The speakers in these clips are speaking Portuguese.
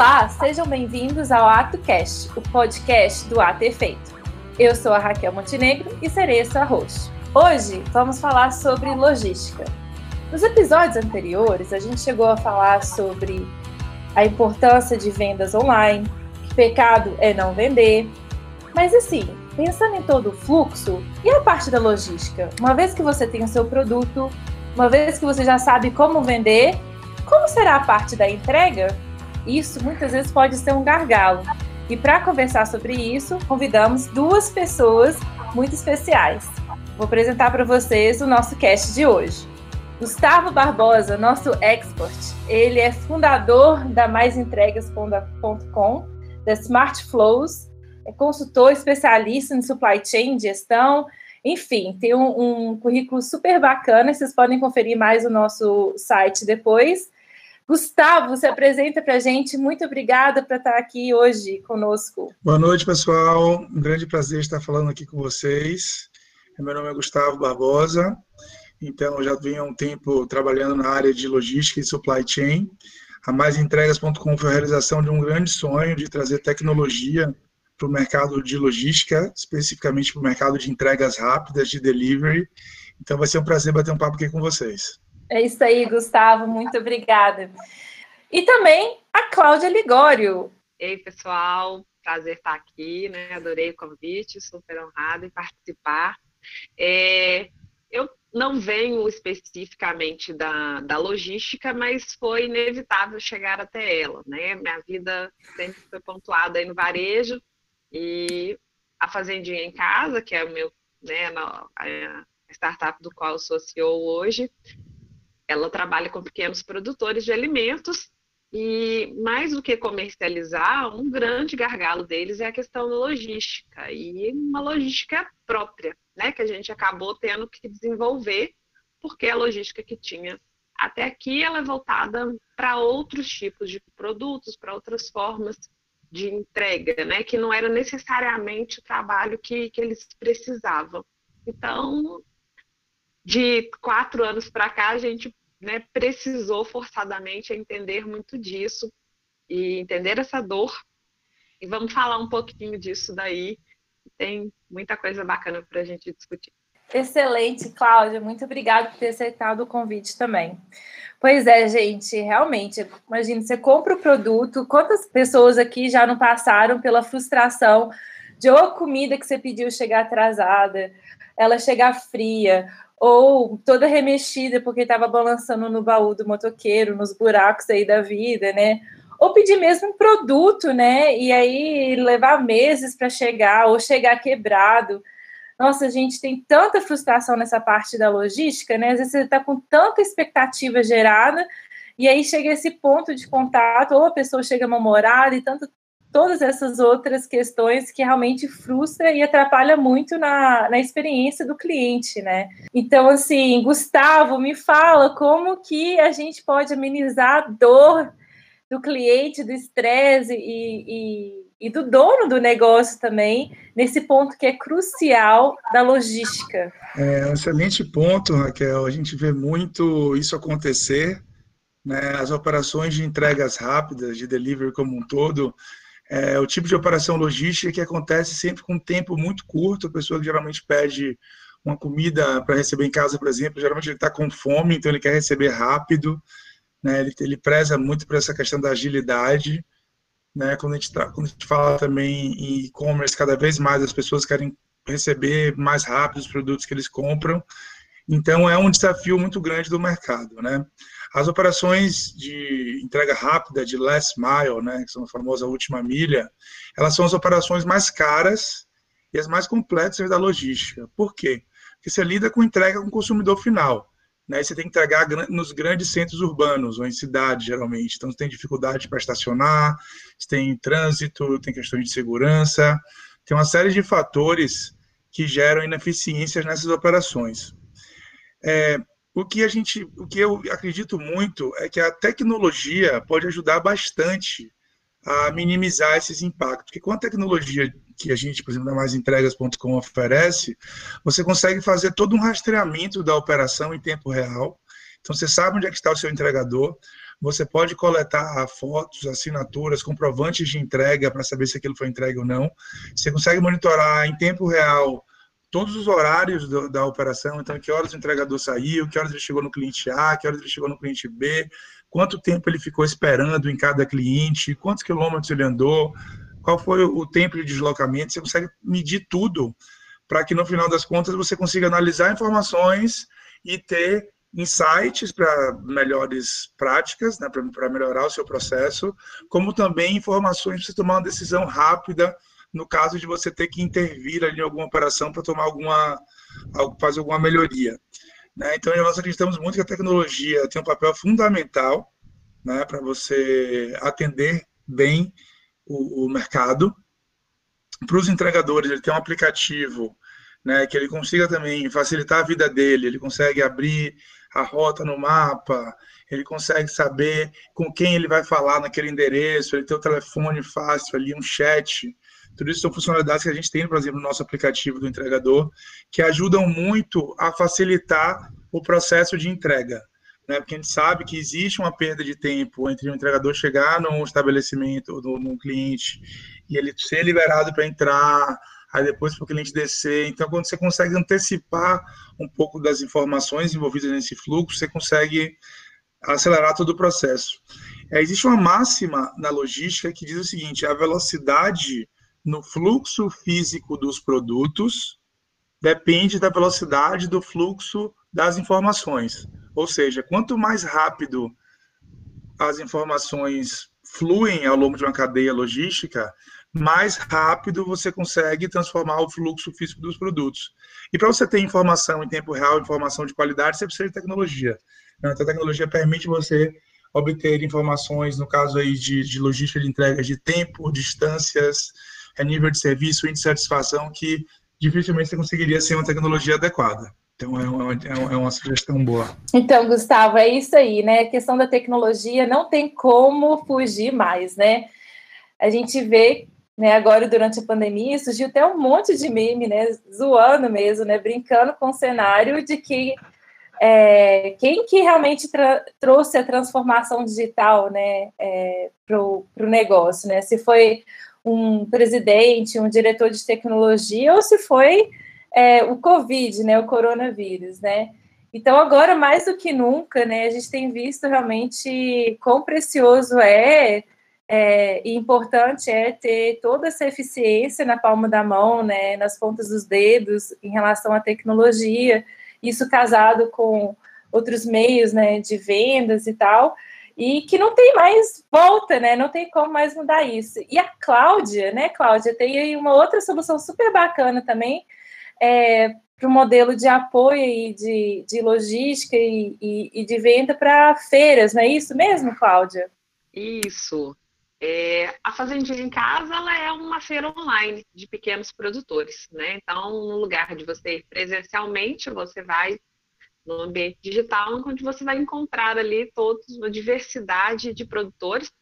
Olá, sejam bem-vindos ao AtoCast, o podcast do Ato Efeito. Eu sou a Raquel Montenegro e serei sua host. Hoje vamos falar sobre logística. Nos episódios anteriores, a gente chegou a falar sobre a importância de vendas online, que pecado é não vender. Mas assim, pensando em todo o fluxo, e a parte da logística? Uma vez que você tem o seu produto, uma vez que você já sabe como vender, como será a parte da entrega? Isso muitas vezes pode ser um gargalo. E para conversar sobre isso, convidamos duas pessoas muito especiais. Vou apresentar para vocês o nosso cast de hoje. Gustavo Barbosa, nosso expert, ele é fundador da maisentregas.com, da Smart Flows, é consultor especialista em supply chain, gestão, enfim, tem um, um currículo super bacana, vocês podem conferir mais no nosso site depois. Gustavo, se apresenta para a gente. Muito obrigada por estar aqui hoje conosco. Boa noite, pessoal. Um grande prazer estar falando aqui com vocês. Meu nome é Gustavo Barbosa. Então, já venho há um tempo trabalhando na área de logística e supply chain. A MaisEntregas.com foi a realização de um grande sonho de trazer tecnologia para o mercado de logística, especificamente para o mercado de entregas rápidas, de delivery. Então, vai ser um prazer bater um papo aqui com vocês. É isso aí, Gustavo, muito obrigada. E também a Cláudia Ligório. Ei, pessoal, prazer estar aqui, né? Adorei o convite, super honrada em participar. É, eu não venho especificamente da, da logística, mas foi inevitável chegar até ela, né? Minha vida sempre foi pontuada aí no varejo e a Fazendinha em Casa, que é o meu, né, a startup do qual eu sou CEO hoje, ela trabalha com pequenos produtores de alimentos e mais do que comercializar, um grande gargalo deles é a questão da logística e uma logística própria, né, que a gente acabou tendo que desenvolver porque a logística que tinha até aqui ela é voltada para outros tipos de produtos, para outras formas de entrega, né, que não era necessariamente o trabalho que, que eles precisavam. Então, de quatro anos para cá, a gente né, precisou forçadamente entender muito disso e entender essa dor. E vamos falar um pouquinho disso daí. Tem muita coisa bacana para a gente discutir. Excelente, Cláudia. Muito obrigada por ter aceitado o convite também. Pois é, gente, realmente, imagine, você compra o produto, quantas pessoas aqui já não passaram pela frustração de ou a comida que você pediu chegar atrasada, ela chegar fria, ou toda remexida porque estava balançando no baú do motoqueiro, nos buracos aí da vida, né? Ou pedir mesmo um produto, né? E aí levar meses para chegar, ou chegar quebrado. Nossa, a gente tem tanta frustração nessa parte da logística, né? Às vezes você está com tanta expectativa gerada, e aí chega esse ponto de contato, ou a pessoa chega mal-humorada e tanto todas essas outras questões que realmente frustra e atrapalha muito na, na experiência do cliente, né? Então, assim, Gustavo, me fala como que a gente pode amenizar a dor do cliente, do estresse e, e, e do dono do negócio também, nesse ponto que é crucial da logística. É um excelente ponto, Raquel. A gente vê muito isso acontecer, né? As operações de entregas rápidas, de delivery como um todo, é o tipo de operação logística que acontece sempre com um tempo muito curto. A pessoa que geralmente pede uma comida para receber em casa, por exemplo, geralmente ele está com fome, então ele quer receber rápido. Né? Ele, ele preza muito por essa questão da agilidade. Né? Quando, a gente quando a gente fala também em e-commerce, cada vez mais as pessoas querem receber mais rápido os produtos que eles compram. Então, é um desafio muito grande do mercado. Né? As operações de entrega rápida, de last mile, né, que são a famosa última milha, elas são as operações mais caras e as mais complexas da logística. Por quê? Porque você lida com entrega com o consumidor final. Né, você tem que entregar nos grandes centros urbanos ou em cidades, geralmente. Então, você tem dificuldade para estacionar, você tem trânsito, tem questões de segurança, tem uma série de fatores que geram ineficiências nessas operações. É, o que a gente, o que eu acredito muito é que a tecnologia pode ajudar bastante a minimizar esses impactos. Porque com a tecnologia que a gente, por exemplo, da MaisEntregas.com oferece, você consegue fazer todo um rastreamento da operação em tempo real. Então, você sabe onde é que está o seu entregador, você pode coletar fotos, assinaturas, comprovantes de entrega para saber se aquilo foi entregue ou não. Você consegue monitorar em tempo real todos os horários do, da operação, então que horas o entregador saiu, que horas ele chegou no cliente A, que horas ele chegou no cliente B, quanto tempo ele ficou esperando em cada cliente, quantos quilômetros ele andou, qual foi o tempo de deslocamento, você consegue medir tudo para que no final das contas você consiga analisar informações e ter insights para melhores práticas, né, para melhorar o seu processo, como também informações para você tomar uma decisão rápida no caso de você ter que intervir ali em alguma operação para tomar alguma, fazer alguma melhoria. Né? Então, nós acreditamos muito que a tecnologia tem um papel fundamental né, para você atender bem o, o mercado. Para os entregadores, ele tem um aplicativo né, que ele consiga também facilitar a vida dele, ele consegue abrir a rota no mapa, ele consegue saber com quem ele vai falar naquele endereço, ele tem o telefone fácil ali, um chat. Tudo isso são funcionalidades que a gente tem, por exemplo, no nosso aplicativo do entregador, que ajudam muito a facilitar o processo de entrega. Né? Porque a gente sabe que existe uma perda de tempo entre o entregador chegar num estabelecimento, num cliente, e ele ser liberado para entrar, aí depois para o cliente descer. Então, quando você consegue antecipar um pouco das informações envolvidas nesse fluxo, você consegue acelerar todo o processo. É, existe uma máxima na logística que diz o seguinte: a velocidade no fluxo físico dos produtos depende da velocidade do fluxo das informações. Ou seja, quanto mais rápido as informações fluem ao longo de uma cadeia logística, mais rápido você consegue transformar o fluxo físico dos produtos. E para você ter informação em tempo real, informação de qualidade, você precisa de tecnologia. Então, a tecnologia permite você obter informações, no caso aí de, de logística de entrega de tempo, distâncias, é nível de serviço, índice de satisfação, que dificilmente você conseguiria sem uma tecnologia adequada. Então, é uma, é uma sugestão boa. Então, Gustavo, é isso aí, né? A questão da tecnologia não tem como fugir mais, né? A gente vê, né, agora durante a pandemia, surgiu até um monte de meme, né? Zoando mesmo, né? Brincando com o cenário de que é, quem que realmente trouxe a transformação digital, né, é, para o negócio, né? Se foi um presidente, um diretor de tecnologia, ou se foi é, o Covid, né, o coronavírus, né? Então, agora, mais do que nunca, né, a gente tem visto realmente quão precioso é, é, e importante é ter toda essa eficiência na palma da mão, né, nas pontas dos dedos, em relação à tecnologia, isso casado com outros meios, né, de vendas e tal, e que não tem mais volta, né? Não tem como mais mudar isso. E a Cláudia, né, Cláudia, tem aí uma outra solução super bacana também é, para o modelo de apoio e de, de logística e, e, e de venda para feiras, não é isso mesmo, Cláudia? Isso. É, a Fazendinha em Casa ela é uma feira online de pequenos produtores, né? Então, no lugar de você ir presencialmente, você vai no ambiente digital, onde você vai encontrar ali toda uma diversidade de produtores,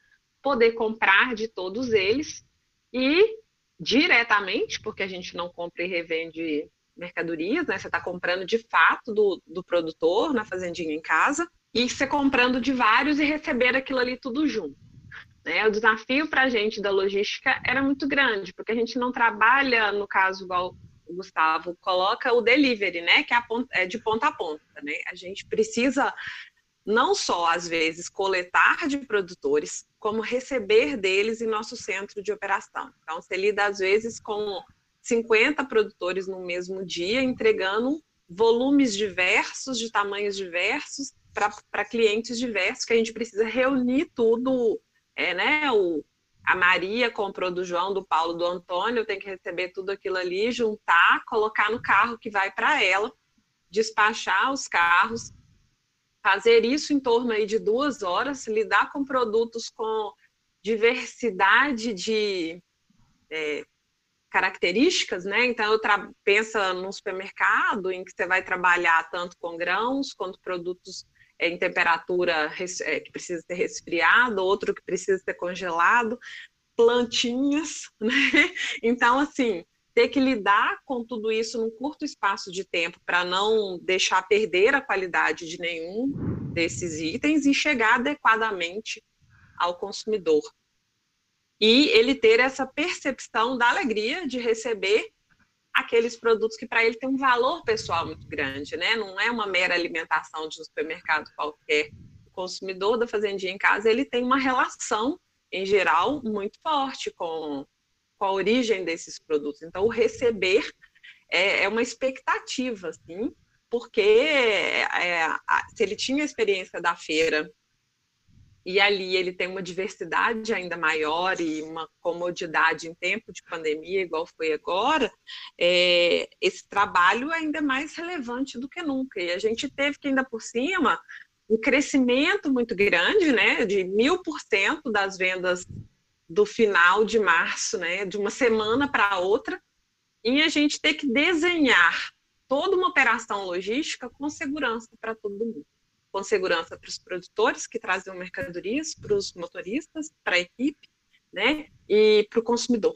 poder comprar de todos eles e diretamente, porque a gente não compra e revende mercadorias, né? Você está comprando de fato do, do produtor na fazendinha em casa e você comprando de vários e receber aquilo ali tudo junto. Né? O desafio para a gente da logística era muito grande, porque a gente não trabalha, no caso, igual o Gustavo coloca o delivery, né? Que é, é de ponta a ponta, né? A gente precisa não só, às vezes, coletar de produtores, como receber deles em nosso centro de operação. Então, você lida, às vezes, com 50 produtores no mesmo dia, entregando volumes diversos, de tamanhos diversos, para clientes diversos, que a gente precisa reunir tudo, é, né? O, a Maria comprou do João, do Paulo, do Antônio, tenho que receber tudo aquilo ali, juntar, colocar no carro que vai para ela, despachar os carros, fazer isso em torno aí de duas horas, lidar com produtos com diversidade de é, características, né? Então, eu pensa num supermercado em que você vai trabalhar tanto com grãos quanto produtos em temperatura é, que precisa ser resfriado, outro que precisa ser congelado, plantinhas, né? Então, assim, ter que lidar com tudo isso num curto espaço de tempo para não deixar perder a qualidade de nenhum desses itens e chegar adequadamente ao consumidor. E ele ter essa percepção da alegria de receber aqueles produtos que para ele tem um valor pessoal muito grande, né? Não é uma mera alimentação de um supermercado qualquer. O consumidor da fazendinha em casa, ele tem uma relação, em geral, muito forte com, com a origem desses produtos. Então, o receber é, é uma expectativa, assim, porque é, se ele tinha a experiência da feira e ali ele tem uma diversidade ainda maior e uma comodidade em tempo de pandemia, igual foi agora, é, esse trabalho é ainda mais relevante do que nunca. E a gente teve que, ainda por cima, um crescimento muito grande, né, de mil por cento das vendas do final de março, né, de uma semana para outra, e a gente ter que desenhar toda uma operação logística com segurança para todo mundo com segurança para os produtores que trazem mercadorias, para os motoristas, para a equipe, né, e para o consumidor.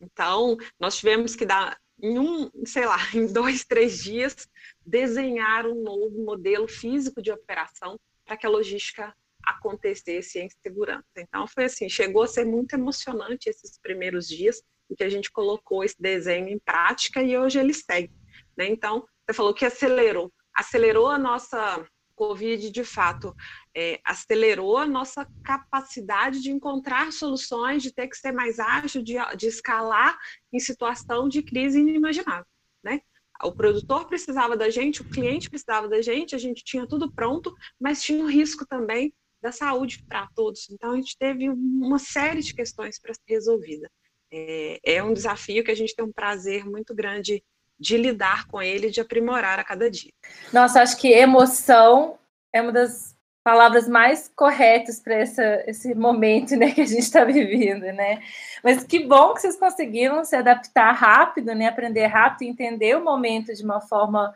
Então, nós tivemos que dar em um, sei lá, em dois, três dias, desenhar um novo modelo físico de operação para que a logística acontecesse em segurança. Então, foi assim, chegou a ser muito emocionante esses primeiros dias em que a gente colocou esse desenho em prática e hoje ele segue. Né? Então, você falou que acelerou. Acelerou a nossa Covid, de fato, é, acelerou a nossa capacidade de encontrar soluções, de ter que ser mais ágil, de, de escalar em situação de crise inimaginável, né? O produtor precisava da gente, o cliente precisava da gente, a gente tinha tudo pronto, mas tinha o risco também da saúde para todos. Então, a gente teve uma série de questões para ser resolvida. É, é um desafio que a gente tem um prazer muito grande de lidar com ele, de aprimorar a cada dia. Nossa, acho que emoção é uma das palavras mais corretas para esse momento né, que a gente está vivendo, né? Mas que bom que vocês conseguiram se adaptar rápido, né? Aprender rápido, entender o momento de uma forma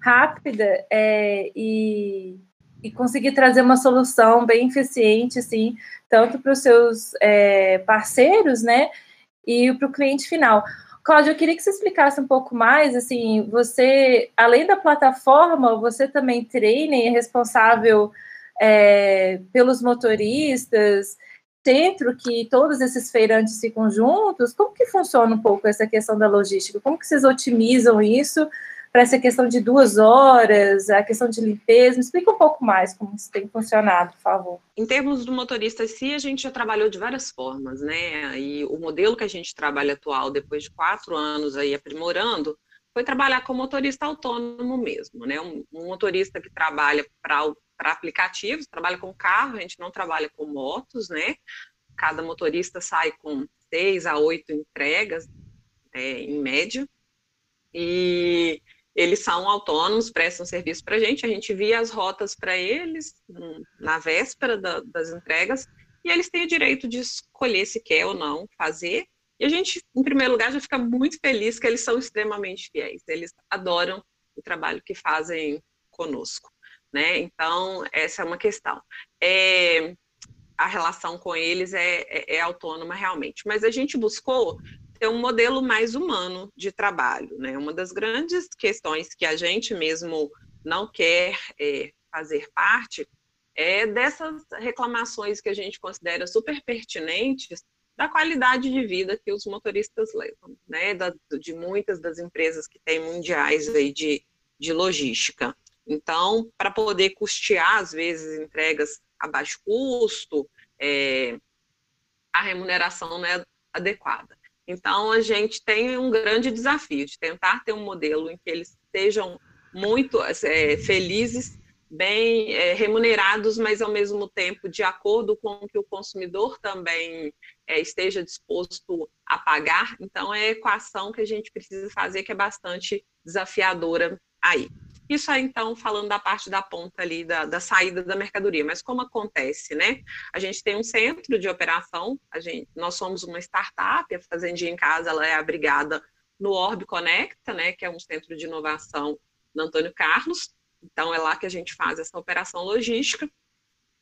rápida é, e, e conseguir trazer uma solução bem eficiente, assim, tanto para os seus é, parceiros, né? E para o cliente final. Cláudia, eu queria que você explicasse um pouco mais, assim, você, além da plataforma, você também treina e é responsável é, pelos motoristas, centro que todos esses feirantes ficam juntos, como que funciona um pouco essa questão da logística? Como que vocês otimizam isso para essa questão de duas horas, a questão de limpeza. Me explica um pouco mais como isso tem funcionado, por favor. Em termos do motorista sim, a gente já trabalhou de várias formas, né? E o modelo que a gente trabalha atual, depois de quatro anos aí aprimorando, foi trabalhar com motorista autônomo mesmo, né? Um, um motorista que trabalha para aplicativos, trabalha com carro, a gente não trabalha com motos, né? Cada motorista sai com seis a oito entregas, é, em média. E eles são autônomos, prestam serviço para a gente, a gente via as rotas para eles hum, na véspera da, das entregas, e eles têm o direito de escolher se quer ou não fazer. E a gente, em primeiro lugar, já fica muito feliz que eles são extremamente fiéis, eles adoram o trabalho que fazem conosco. Né? Então, essa é uma questão. É, a relação com eles é, é, é autônoma realmente, mas a gente buscou ter um modelo mais humano de trabalho. Né? Uma das grandes questões que a gente mesmo não quer é, fazer parte é dessas reclamações que a gente considera super pertinentes da qualidade de vida que os motoristas levam, né? Da, de muitas das empresas que têm mundiais aí de, de logística. Então, para poder custear, às vezes, entregas a baixo custo, é, a remuneração não é adequada. Então, a gente tem um grande desafio de tentar ter um modelo em que eles sejam muito é, felizes, bem é, remunerados, mas ao mesmo tempo de acordo com o que o consumidor também é, esteja disposto a pagar. Então, é a equação que a gente precisa fazer que é bastante desafiadora aí. Isso aí, então, falando da parte da ponta ali, da, da, saída da mercadoria. Mas como acontece, né? A gente tem um centro de operação, a gente, nós somos uma startup, a Fazendinha em Casa, ela é abrigada no Orb Conecta, né? Que é um centro de inovação no Antônio Carlos. Então, é lá que a gente faz essa operação logística.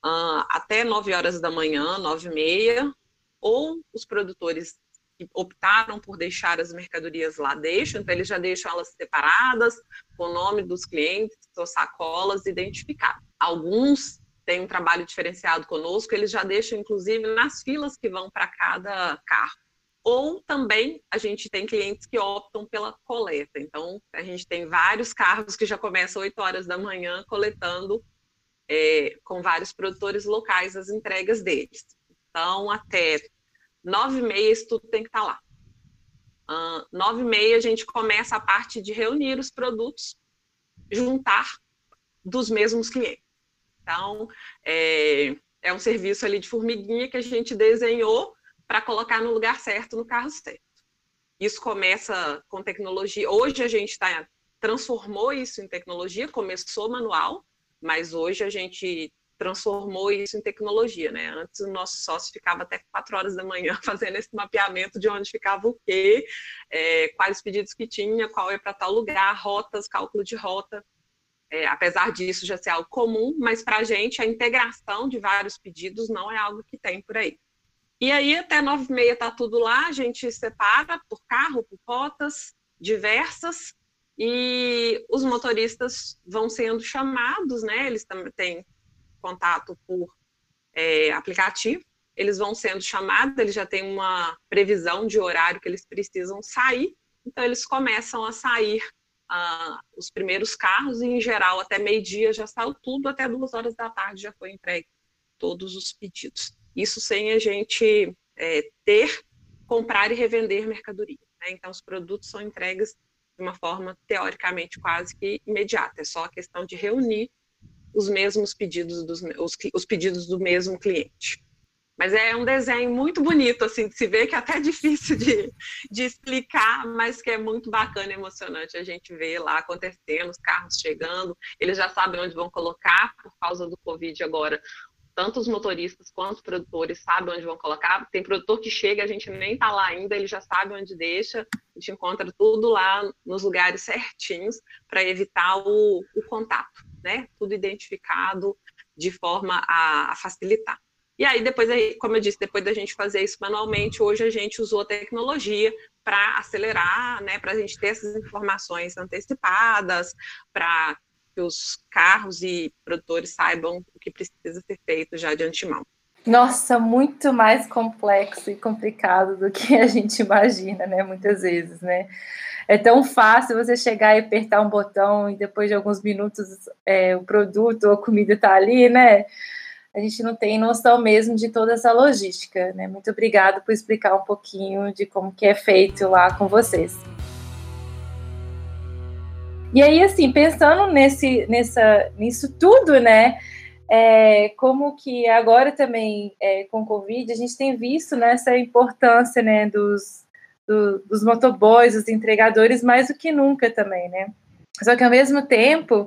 Uh, até 9 horas da manhã, 9 e meia, ou os produtores que optaram por deixar as mercadorias lá deixam, então eles já deixam elas separadas, com o nome dos clientes, suas sacolas identificadas. Alguns têm um trabalho diferenciado conosco, eles já deixam, inclusive, nas filas que vão para cada carro. Ou também a gente tem clientes que optam pela coleta. Então, a gente tem vários carros que já começam 8 horas da manhã coletando é, com vários produtores locais as entregas deles. Então, até nove e meia isso tudo tem que estar tá lá. Uh, nove e meia a gente começa a parte de reunir os produtos, juntar dos mesmos clientes. Então, é, é um serviço ali de formiguinha que a gente desenhou para colocar no lugar certo, no carro certo. Isso começa com tecnologia. Hoje a gente tá, transformou isso em tecnologia, começou manual, mas hoje a gente transformou isso em tecnologia, né? Antes o nosso sócio ficava até quatro horas da manhã fazendo esse mapeamento de onde ficava o quê, é, quais pedidos que tinha, qual é para tal lugar, rotas, cálculo de rota. É, apesar disso já ser algo comum, mas para a gente a integração de vários pedidos não é algo que tem por aí. E aí até nove e meia está tudo lá, a gente separa por carro, por rotas diversas, e os motoristas vão sendo chamados, né? Eles também têm contato por é, aplicativo, eles vão sendo chamados, eles já têm uma previsão de horário que eles precisam sair, então eles começam a sair uh, os primeiros carros, e em geral até meio-dia já saiu tudo, até duas horas da tarde já foi entregue todos os pedidos. Isso sem a gente é, ter, comprar e revender mercadoria. Né? Então, os produtos são entregues de uma forma teoricamente quase que imediata. É só a questão de reunir os mesmos pedidos dos os, os pedidos do mesmo cliente. Mas é um desenho muito bonito, assim, de se ver que é até difícil de, de explicar, mas que é muito bacana e emocionante a gente ver lá acontecendo, os carros chegando, eles já sabem onde vão colocar, por causa do Covid agora, tanto os motoristas quanto os produtores sabem onde vão colocar. Tem produtor que chega, a gente nem está lá ainda, ele já sabe onde deixa, a gente encontra tudo lá nos lugares certinhos para evitar o, o, contato, né? Tudo identificado de forma a, facilitar. E aí, depois, como eu disse, depois da gente fazer isso manualmente, hoje a gente usou a tecnologia para acelerar, né, para a gente ter essas informações antecipadas, para que os carros e produtores saibam o que precisa ser feito já de antemão. Nossa, muito mais complexo e complicado do que a gente imagina, né? Muitas vezes, né? É tão fácil você chegar e apertar um botão e depois de alguns minutos é, o produto ou a comida está ali, né? A gente não tem noção mesmo de toda essa logística, né? Muito obrigado por explicar um pouquinho de como que é feito lá com vocês. E aí, assim, pensando nesse, nessa, nisso tudo, né? É, como que agora também é, com o Covid a gente tem visto né, importância né, dos, do, dos motoboys, dos entregadores, mais do que nunca também, né? Só que ao mesmo tempo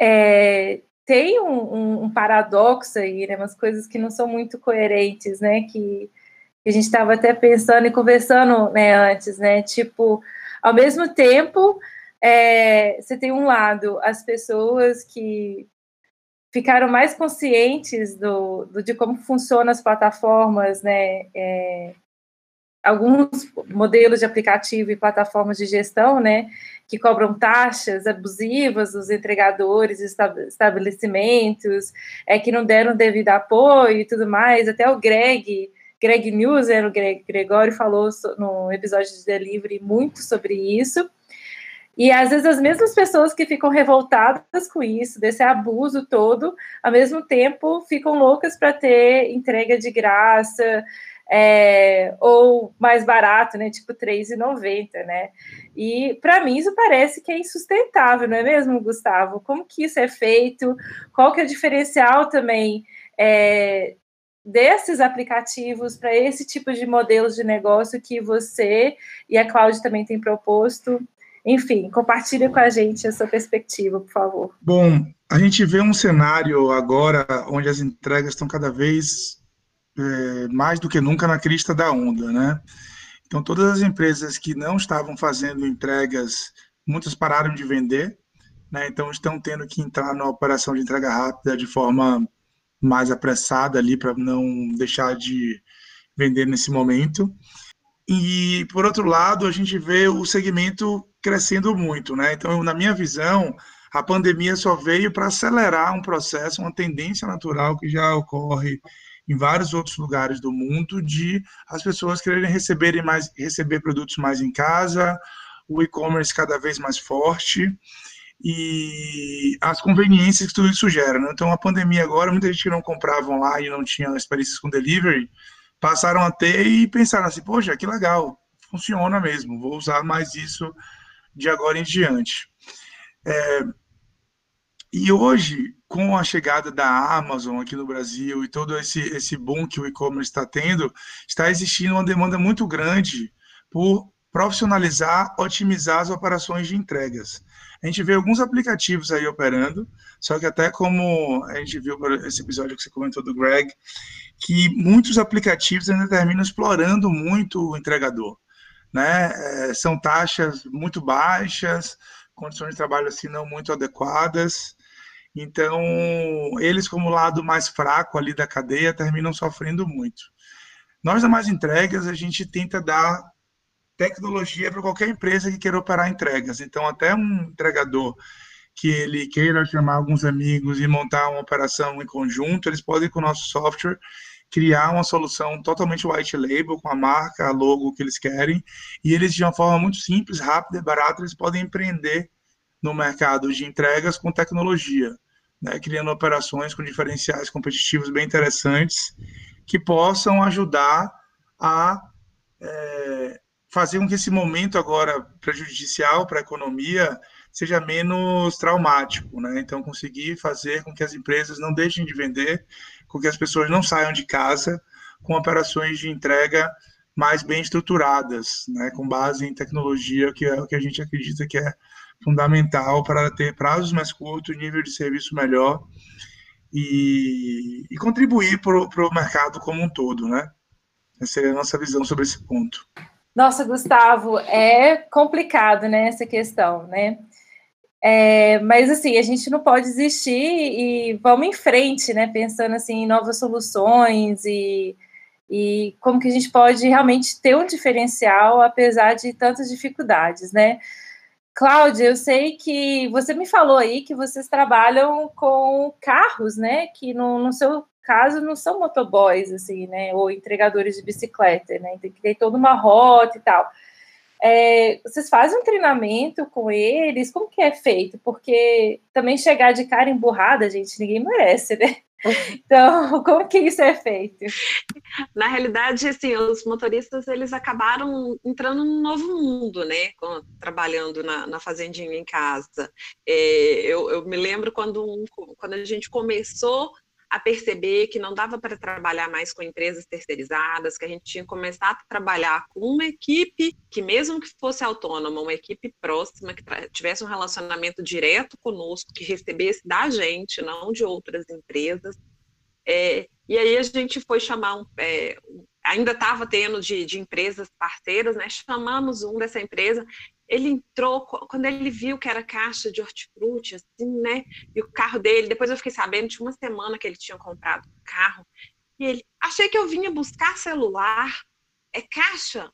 é, tem um, um, um, paradoxo aí, né? Umas coisas que não são muito coerentes, né? Que, que a gente estava até pensando e conversando né, antes, né? Tipo, ao mesmo tempo é, você tem um lado as pessoas que ficaram mais conscientes do, do de como funcionam as plataformas, né? É, alguns modelos de aplicativo e plataformas de gestão, né, que cobram taxas abusivas dos entregadores, estabelecimentos, é que não deram devido apoio e tudo mais. Até o Greg, Greg News, né, o Greg Gregório falou no episódio de Delivery muito sobre isso. E às vezes as mesmas pessoas que ficam revoltadas com isso, desse abuso todo, ao mesmo tempo ficam loucas para ter entrega de graça, é, ou mais barato, né? Tipo R$3,90, né? E para mim isso parece que é insustentável, não é mesmo, Gustavo? Como que isso é feito? Qual que é o diferencial também é, desses aplicativos para esse tipo de modelos de negócio que você e a Cláudia também tem proposto? Enfim, compartilhe com a gente a sua perspectiva, por favor. Bom, a gente vê um cenário agora onde as entregas estão cada vez é, mais do que nunca na crista da onda, né? Então, todas as empresas que não estavam fazendo entregas, muitas pararam de vender, né? Então, estão tendo que entrar na operação de entrega rápida de forma mais apressada ali para não deixar de vender nesse momento. E, por outro lado, a gente vê o segmento crescendo muito, né? Então, na minha visão, a pandemia só veio para acelerar um processo, uma tendência natural que já ocorre em vários outros lugares do mundo de as pessoas quererem receberem mais, receber produtos mais em casa, o e-commerce cada vez mais forte e as conveniências que tudo isso gera. Né? Então, a pandemia agora, muita gente que não comprava online não tinha experiências com delivery, passaram a ter e pensaram assim, poxa, que legal, funciona mesmo, vou usar mais isso de agora em diante. É, e hoje, com a chegada da Amazon aqui no Brasil e todo esse, esse boom que o e-commerce está tendo, está existindo uma demanda muito grande por profissionalizar, otimizar as operações de entregas. A gente vê alguns aplicativos aí operando, só que até como a gente viu esse episódio que você comentou do Greg, que muitos aplicativos ainda terminam explorando muito o entregador. Né? É, são taxas muito baixas, condições de trabalho assim não muito adequadas. Então, eles como lado mais fraco ali da cadeia terminam sofrendo muito. Nós da Mais Entregas, a gente tenta dar tecnologia para qualquer empresa que queira operar entregas. Então, até um entregador que ele queira chamar alguns amigos e montar uma operação em conjunto, eles podem, com o nosso software, criar uma solução totalmente white label, com a marca, a logo que eles querem, e eles, de uma forma muito simples, rápida e barata, eles podem empreender no mercado de entregas com tecnologia, né, criando operações com diferenciais competitivos bem interessantes, que possam ajudar a é, fazer com que esse momento agora prejudicial para a economia seja menos traumático, né? Então conseguir fazer com que as empresas não deixem de vender, com que as pessoas não saiam de casa com operações de entrega mais bem estruturadas, né? Com base em tecnologia, que é o que a gente acredita que é fundamental para ter prazos mais curtos, nível de serviço melhor e, e contribuir para o mercado como um todo, né? Essa é a nossa visão sobre esse ponto. Nossa, Gustavo, é complicado, né, essa questão, né? É, mas assim, a gente não pode desistir e vamos em frente, né? Pensando assim em novas soluções e, e como que a gente pode realmente ter um diferencial apesar de tantas dificuldades, né? Cláudia, eu sei que você me falou aí que vocês trabalham com carros, né? Que no, no seu caso, não são motoboys, assim, né? Ou entregadores de bicicleta, né? Tem que ter toda uma rota e tal. É, vocês fazem um treinamento com eles? Como que é feito? Porque também chegar de cara emburrada, gente, ninguém merece, né? Então, como que isso é feito? Na realidade, assim, os motoristas, eles acabaram entrando num novo mundo, né? Trabalhando na, na fazendinha em casa. É, eu, eu, me lembro quando, quando a gente começou a perceber que não dava para trabalhar mais com empresas terceirizadas, que a gente tinha que começar a trabalhar com uma equipe que, mesmo que fosse autônoma, uma equipe próxima, que tivesse um relacionamento direto conosco, que recebesse da gente, não de outras empresas. É, e aí a gente foi chamar um, é, ainda estava tendo de, de, empresas parceiras, né? Chamamos um dessa empresa ele entrou, quando ele viu que era caixa de hortifruti, assim, né? E o carro dele, depois eu fiquei sabendo, tinha uma semana que ele tinha comprado o carro. E ele, achei que eu vinha buscar celular, é caixa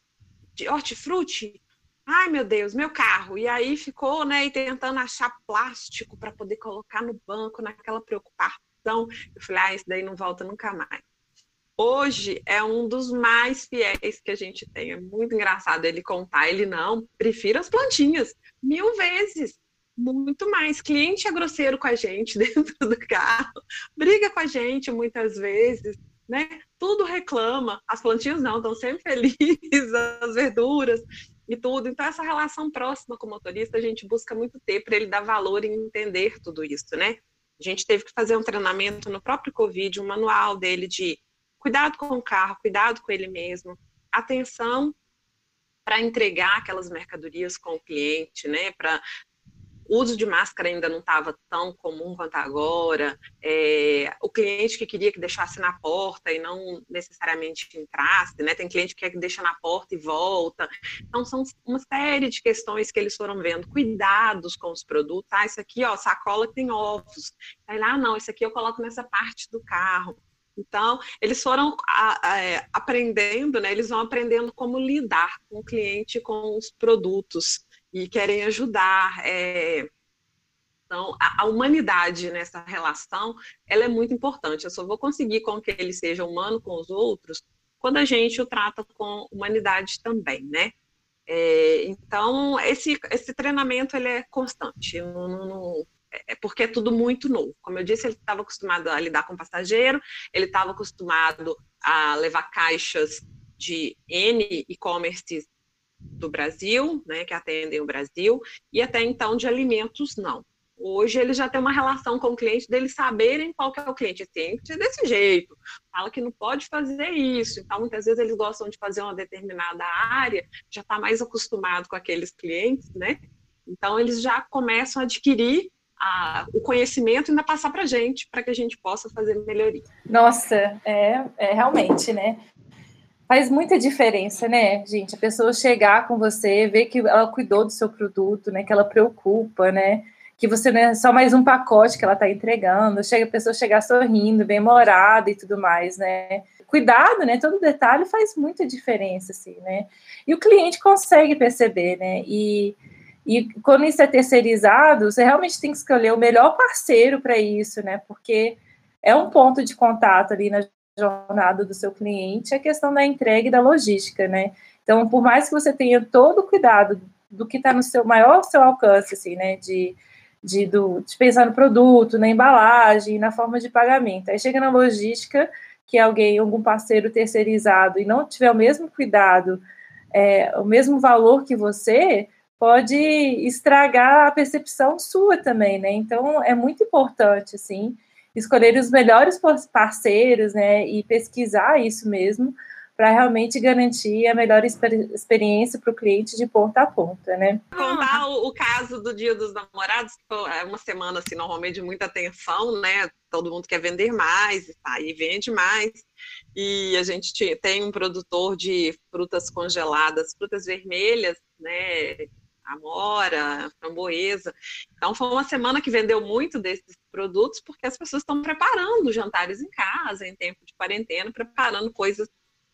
de hortifruti? Ai, meu Deus, meu carro. E aí ficou, né, e tentando achar plástico para poder colocar no banco, naquela preocupação. Eu falei, ah, isso daí não volta nunca mais hoje é um dos mais fiéis que a gente tem. É muito engraçado ele contar. Ele não, prefiro as plantinhas mil vezes. Muito mais. Cliente é grosseiro com a gente dentro do carro, briga com a gente muitas vezes, né? Tudo reclama. As plantinhas não, estão sempre felizes, as verduras e tudo. Então, essa relação próxima com o motorista a gente busca muito ter para ele dar valor e entender tudo isso, né? A gente teve que fazer um treinamento no próprio Covid, um manual dele de cuidado com o carro, cuidado com ele mesmo, atenção para entregar aquelas mercadorias com o cliente, né? Para o uso de máscara ainda não estava tão comum quanto agora. É, o cliente que queria que deixasse na porta e não necessariamente entrasse, né? Tem cliente que quer que deixa na porta e volta. Então, são uma série de questões que eles foram vendo. Cuidados com os produtos. Ah, isso aqui, ó, sacola tem ovos. Aí lá, ah, não, isso aqui eu coloco nessa parte do carro Então, eles foram a, a, é, aprendendo, né? Eles vão aprendendo como lidar com o cliente, com os produtos e querem ajudar. É... Então, a, a, humanidade nessa relação, ela é muito importante. Eu só vou conseguir com que ele seja humano com os outros quando a gente o trata com humanidade também, né? É, então, esse, esse treinamento ele é constante. Não, não, é porque é tudo muito novo. Como eu disse, ele estava acostumado a lidar com passageiro, ele estava acostumado a levar caixas de N e-commerces do Brasil, né, que atendem o Brasil, e até então de alimentos não. Hoje ele já tem uma relação com o cliente deles saberem qual que é o cliente. Esse cliente é desse jeito, fala que não pode fazer isso. Então, muitas vezes eles gostam de fazer uma determinada área, já está mais acostumado com aqueles clientes, né? Então, eles já começam a adquirir a, o conhecimento ainda passar para a gente, para que a gente possa fazer melhoria. Nossa, é, é realmente, né? Faz muita diferença, né, gente? A pessoa chegar com você, ver que ela cuidou do seu produto, né? Que ela preocupa, né? Que você não é só mais um pacote que ela está entregando. Chega a pessoa chegar sorrindo, bem morada e tudo mais, né? Cuidado, né? Todo detalhe faz muita diferença, assim, né? E o cliente consegue perceber, né? E e quando isso é terceirizado, você realmente tem que escolher o melhor parceiro para isso, né? Porque é um ponto de contato ali na jornada do seu cliente a questão da entrega e da logística, né? Então, por mais que você tenha todo o cuidado do que está no seu maior seu alcance, assim, né? De, de, do, de pensar no produto, na embalagem, na forma de pagamento. Aí chega na logística, que alguém, algum parceiro terceirizado e não tiver o mesmo cuidado, é, o mesmo valor que você, pode estragar a percepção sua também, né? Então é muito importante assim escolher os melhores parceiros, né, e pesquisar isso mesmo para realmente garantir a melhor exper experiência para o cliente de ponta a ponta, né? Contar o, o, caso do Dia dos Namorados, que é uma semana assim normalmente de muita atenção, né? Todo mundo quer vender mais, tá? E vende mais. E a gente tem um produtor de frutas congeladas, frutas vermelhas, né? Amora, framboesa. Então foi uma semana que vendeu muito desses produtos porque as pessoas estão preparando jantares em casa, em tempo de quarentena, preparando coisas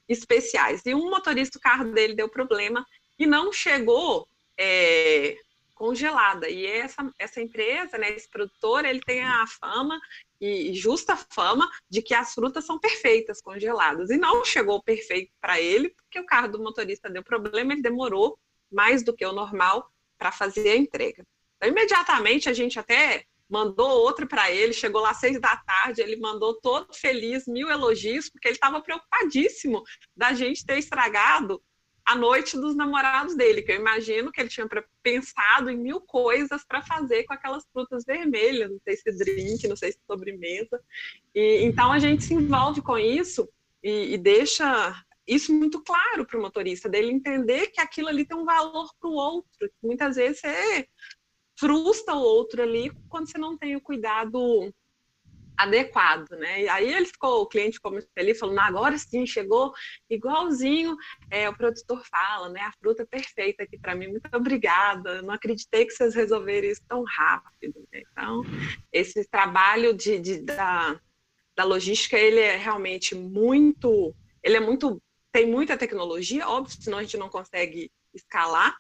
especiais. E um motorista, o carro dele deu problema e não chegou é, congelada. E essa, essa empresa, né, esse produtor, ele tem a fama e justa fama de que as frutas são perfeitas congeladas. E não chegou perfeito para ele, porque o carro do motorista deu problema, ele demorou mais do que o normal para fazer a entrega. Então, imediatamente a gente até mandou outro para ele, chegou lá seis da tarde, ele mandou todo feliz, mil elogios, porque ele estava preocupadíssimo da gente ter estragado a noite dos namorados dele, que eu imagino que ele tinha pensado em mil coisas para fazer com aquelas frutas vermelhas, não sei se drink, não sei se sobremesa. E, então a gente se envolve com isso e, e deixa isso muito claro para o motorista, dele entender que aquilo ali tem um valor para o outro. Muitas vezes você frustra o outro ali quando você não tem o cuidado adequado, né? E aí ele ficou, o cliente ficou muito falando, agora sim, chegou igualzinho é, o produtor fala, né? A fruta perfeita aqui para mim, muito obrigada. Não acreditei que vocês resolveram isso tão rápido. Né? Então, esse trabalho de, de, da, da logística, ele é realmente muito, ele é muito tem muita tecnologia, óbvio, senão a gente não consegue escalar,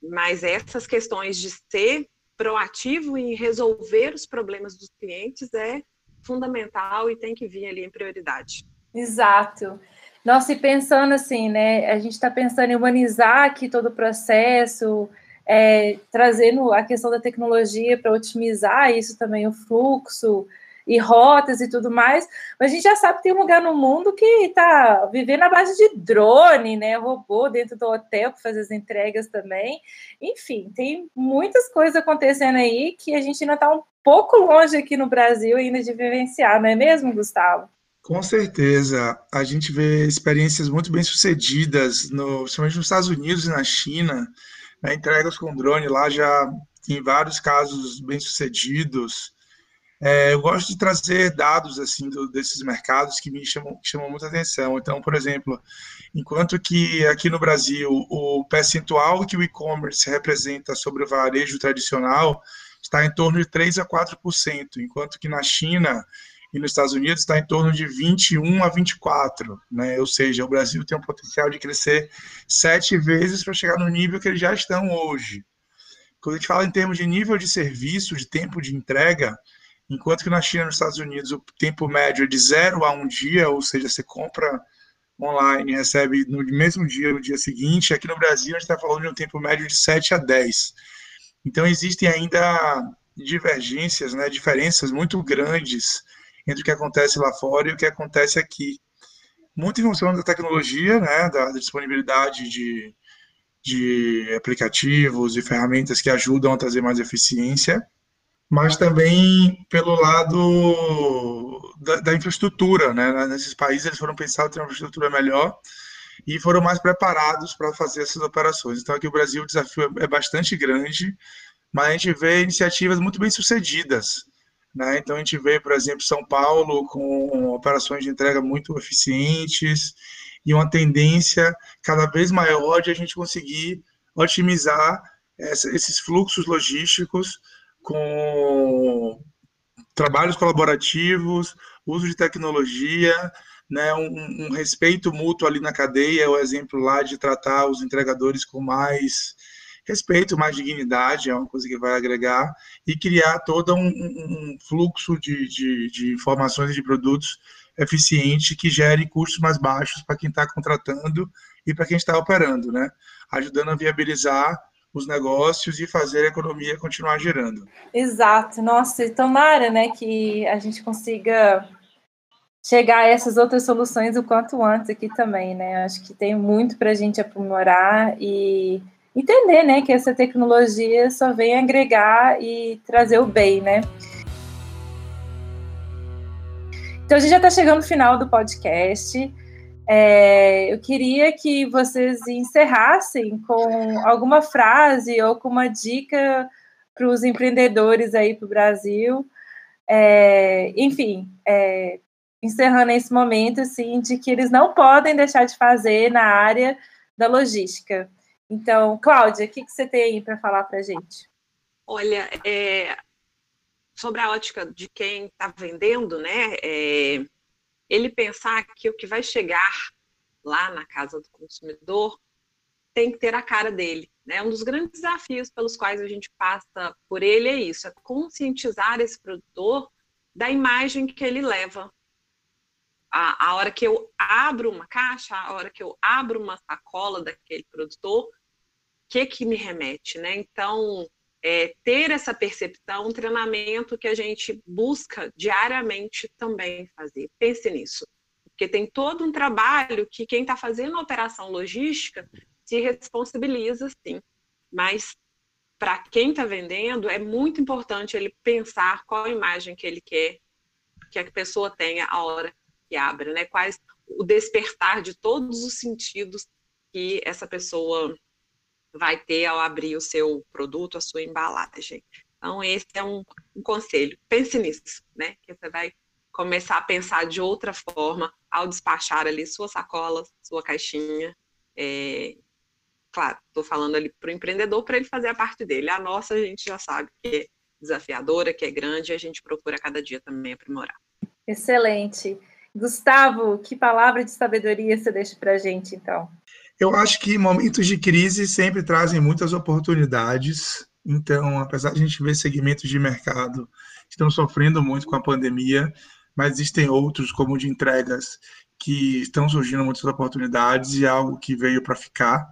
mas essas questões de ser proativo em resolver os problemas dos clientes é fundamental e tem que vir ali em prioridade. Exato. Nossa, e pensando assim, né? A gente está pensando em humanizar aqui todo o processo, é, trazendo a questão da tecnologia para otimizar isso também, o fluxo, e rotas e tudo mais, mas a gente já sabe que tem um lugar no mundo que está vivendo à base de drone, né? Robô dentro do hotel para fazer as entregas também. Enfim, tem muitas coisas acontecendo aí que a gente ainda está um pouco longe aqui no Brasil ainda de vivenciar, não é mesmo, Gustavo? Com certeza. A gente vê experiências muito bem sucedidas, no, principalmente nos Estados Unidos e na China. Né, entregas com drone lá já tem vários casos bem sucedidos. É, eu gosto de trazer dados assim do, desses mercados que me chamam, que chamam muita atenção. Então, por exemplo, enquanto que aqui no Brasil o percentual que o e-commerce representa sobre o varejo tradicional está em torno de 3 a 4%, enquanto que na China e nos Estados Unidos está em torno de 21 a 24, né? Ou seja, o Brasil tem um potencial de crescer sete vezes para chegar no nível que eles já estão hoje. Quando a gente fala em termos de nível de serviço, de tempo de entrega, enquanto que na China e nos Estados Unidos o tempo médio é de zero a um dia, ou seja, você compra online e recebe no mesmo dia, no dia seguinte, aqui no Brasil a gente está falando de um tempo médio de 7 a 10. Então existem ainda divergências, né, diferenças muito grandes entre o que acontece lá fora e o que acontece aqui. Muito em função da tecnologia, né, da, disponibilidade de, de aplicativos e ferramentas que ajudam a trazer mais eficiência, mas também pelo lado da, da infraestrutura, né? Nesses países eles foram pensados ter uma infraestrutura melhor e foram mais preparados para fazer essas operações. Então aqui o Brasil o desafio é, é bastante grande, mas a gente vê iniciativas muito bem sucedidas. Né? Então, a gente vê, por exemplo, São Paulo com operações de entrega muito eficientes e uma tendência cada vez maior de a gente conseguir otimizar esses fluxos logísticos com trabalhos colaborativos, uso de tecnologia, né, um, um, respeito mútuo ali na cadeia, é o exemplo lá de tratar os entregadores com mais respeito, mais dignidade, é uma coisa que vai agregar, e criar todo um, um fluxo de, de, de, informações e de produtos eficiente que gere custos mais baixos para quem está contratando e para quem está operando, né? Ajudando a viabilizar os negócios e fazer a economia continuar girando. Exato. Nossa, e tomara, né, que a gente consiga chegar a essas outras soluções o quanto antes aqui também, né? Acho que tem muito para a gente aprimorar e entender, né, que essa tecnologia só vem agregar e trazer o bem, né? Então a gente já está chegando no final do podcast. É, eu queria que vocês encerrassem com alguma frase ou com uma dica para os empreendedores aí para o Brasil. É, enfim, é, encerrando esse momento assim de que eles não podem deixar de fazer na área da logística. Então, Cláudia, o que, que você tem para falar para a gente? Olha, é, sobre a ótica de quem está vendendo, né? Ele pensar que o que vai chegar lá na casa do consumidor tem que ter a cara dele. Né? Um dos grandes desafios pelos quais a gente passa por ele é isso: é conscientizar esse produtor da imagem que ele leva. A, a hora que eu abro uma caixa, a hora que eu abro uma sacola daquele produtor, que que me remete, né? Então, é, ter essa percepção, um treinamento que a gente busca diariamente também fazer. Pense nisso, porque tem todo um trabalho que quem está fazendo a operação logística se responsabiliza, sim, mas para quem está vendendo é muito importante ele pensar qual a imagem que ele quer que a pessoa tenha a hora que abre, né? Quais o despertar de todos os sentidos que essa pessoa vai ter ao abrir o seu produto, a sua embalagem. Então, esse é um, um conselho. Pense nisso, né? Que você vai começar a pensar de outra forma ao despachar ali sua sacola, sua caixinha. É, claro, estou falando ali para o empreendedor para ele fazer a parte dele. A nossa a gente já sabe que é desafiadora, que é grande, e a gente procura cada dia também aprimorar. Excelente. Gustavo, que palavra de sabedoria você deixa para a gente, então? Eu acho que momentos de crise sempre trazem muitas oportunidades. Então, apesar de a gente ver segmentos de mercado que estão sofrendo muito com a pandemia, mas existem outros, como o de entregas, que estão surgindo muitas oportunidades e é algo que veio para ficar.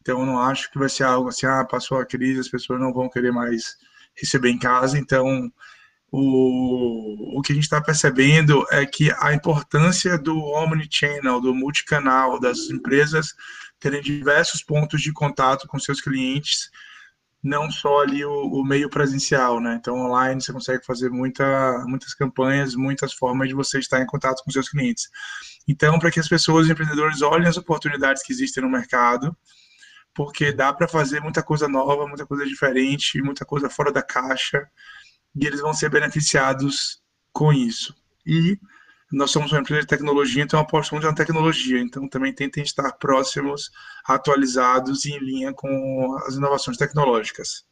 Então, eu não acho que vai ser algo assim, ah, passou a crise, as pessoas não vão querer mais receber em casa. Então, o, o que a gente está percebendo é que a importância do omnichannel, do multicanal, das empresas terem diversos pontos de contato com seus clientes, não só ali o, o, meio presencial, né? Então, online você consegue fazer muita, muitas campanhas, muitas formas de você estar em contato com seus clientes. Então, para que as pessoas, os empreendedores, olhem as oportunidades que existem no mercado, porque dá para fazer muita coisa nova, muita coisa diferente, muita coisa fora da caixa, e eles vão ser beneficiados com isso. E nós somos uma empresa de tecnologia, então apostamos na tecnologia. Então também tentem estar próximos, atualizados e em linha com as inovações tecnológicas.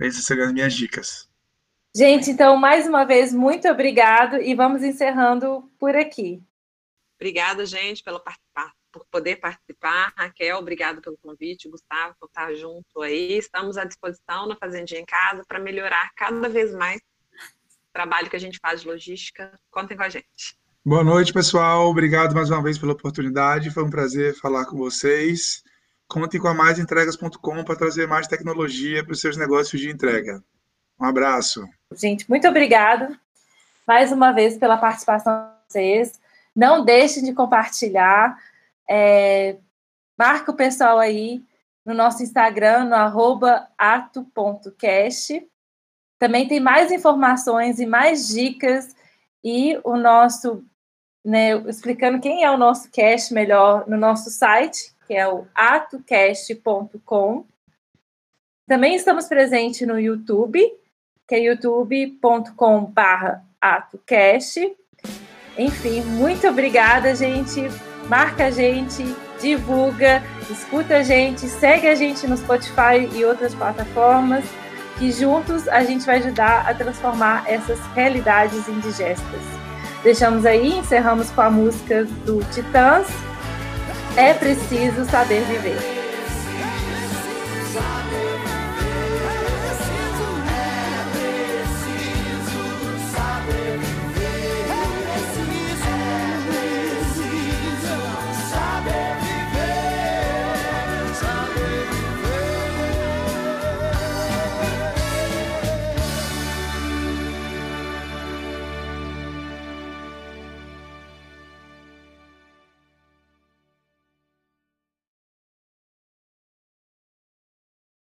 Essas seriam as minhas dicas. Gente, então, mais uma vez, muito obrigado e vamos encerrando por aqui. Obrigada, gente, pela participar, por poder participar. Raquel, obrigado pelo convite. Gustavo, por estar junto aí. Estamos à disposição na Fazendinha em Casa para melhorar cada vez mais trabalho que a gente faz de logística. Contem com a gente. Boa noite, pessoal. Obrigado mais uma vez pela oportunidade. Foi um prazer falar com vocês. Contem com a maisentregas.com para trazer mais tecnologia para os seus negócios de entrega. Um abraço. Gente, muito obrigada mais uma vez pela participação de vocês. Não deixem de compartilhar. É, marca o pessoal aí no nosso Instagram, no arroba ato.cast. Também tem mais informações e mais dicas e o nosso, né, explicando quem é o nosso cast melhor no nosso site, que é o atocast.com. Também estamos presentes no YouTube, que é youtube.com.br atocast. Enfim, muito obrigada, gente. Marca a gente, divulga, escuta a gente, segue a gente no Spotify e outras plataformas, que juntos a gente vai ajudar a transformar essas realidades indigestas. Deixamos aí, encerramos com a música do Titãs. É preciso saber viver.